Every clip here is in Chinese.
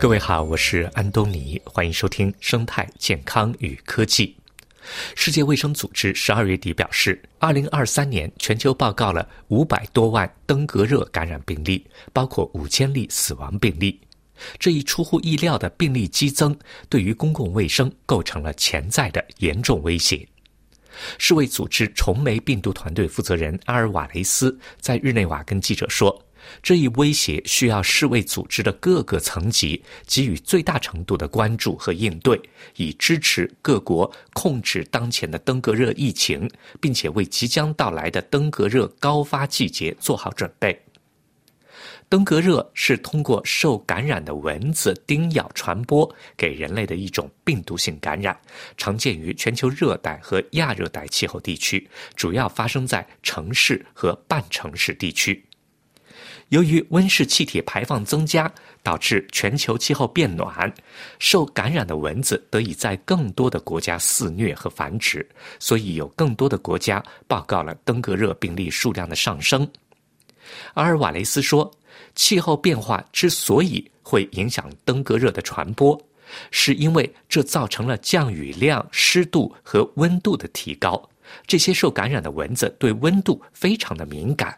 各位好，我是安东尼，欢迎收听《生态健康与科技》。世界卫生组织十二月底表示，二零二三年全球报告了五百多万登革热感染病例，包括五千例死亡病例。这一出乎意料的病例激增，对于公共卫生构成了潜在的严重威胁。世卫组织虫媒病毒团队负责人阿尔瓦雷斯在日内瓦跟记者说。这一威胁需要世卫组织的各个层级给予最大程度的关注和应对，以支持各国控制当前的登革热疫情，并且为即将到来的登革热高发季节做好准备。登革热是通过受感染的蚊子叮咬传播给人类的一种病毒性感染，常见于全球热带和亚热带气候地区，主要发生在城市和半城市地区。由于温室气体排放增加，导致全球气候变暖，受感染的蚊子得以在更多的国家肆虐和繁殖，所以有更多的国家报告了登革热病例数量的上升。阿尔瓦雷斯说，气候变化之所以会影响登革热的传播，是因为这造成了降雨量、湿度和温度的提高。这些受感染的蚊子对温度非常的敏感。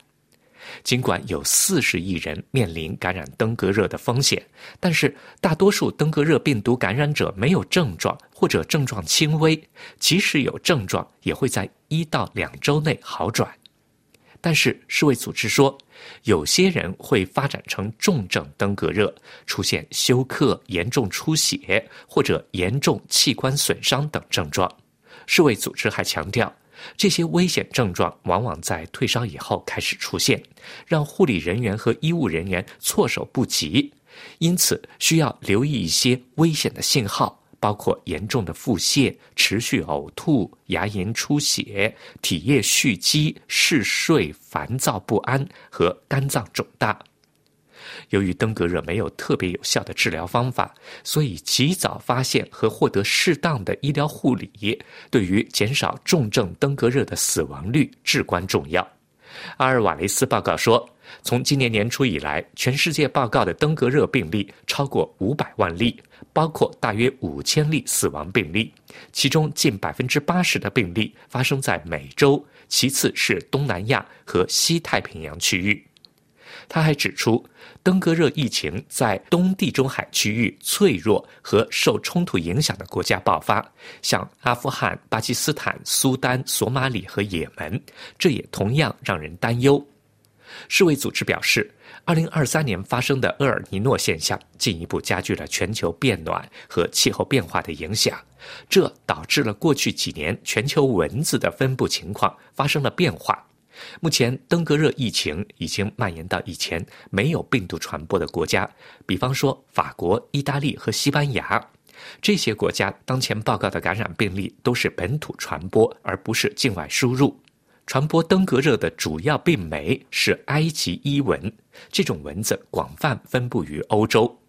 尽管有四十亿人面临感染登革热的风险，但是大多数登革热病毒感染者没有症状或者症状轻微，即使有症状，也会在一到两周内好转。但是世卫组织说，有些人会发展成重症登革热，出现休克、严重出血或者严重器官损伤等症状。世卫组织还强调。这些危险症状往往在退烧以后开始出现，让护理人员和医务人员措手不及，因此需要留意一些危险的信号，包括严重的腹泻、持续呕吐、牙龈出血、体液蓄积、嗜睡、烦躁不安和肝脏肿大。由于登革热没有特别有效的治疗方法，所以及早发现和获得适当的医疗护理，对于减少重症登革热的死亡率至关重要。阿尔瓦雷斯报告说，从今年年初以来，全世界报告的登革热病例超过五百万例，包括大约五千例死亡病例，其中近百分之八十的病例发生在美洲，其次是东南亚和西太平洋区域。他还指出，登革热疫情在东地中海区域脆弱和受冲突影响的国家爆发，像阿富汗、巴基斯坦、苏丹、索马里和也门，这也同样让人担忧。世卫组织表示，二零二三年发生的厄尔尼诺现象进一步加剧了全球变暖和气候变化的影响，这导致了过去几年全球蚊子的分布情况发生了变化。目前，登革热疫情已经蔓延到以前没有病毒传播的国家，比方说法国、意大利和西班牙。这些国家当前报告的感染病例都是本土传播，而不是境外输入。传播登革热的主要病媒是埃及伊蚊，这种蚊子广泛分布于欧洲。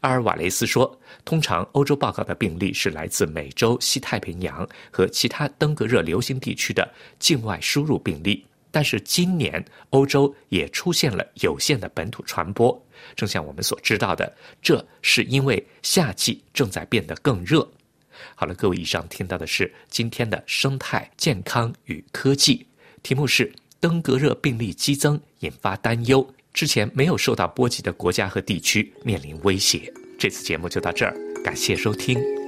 阿尔瓦雷斯说，通常欧洲报告的病例是来自美洲、西太平洋和其他登革热流行地区的境外输入病例，但是今年欧洲也出现了有限的本土传播。正像我们所知道的，这是因为夏季正在变得更热。好了，各位，以上听到的是今天的生态健康与科技，题目是登革热病例激增引发担忧。之前没有受到波及的国家和地区面临威胁。这次节目就到这儿，感谢收听。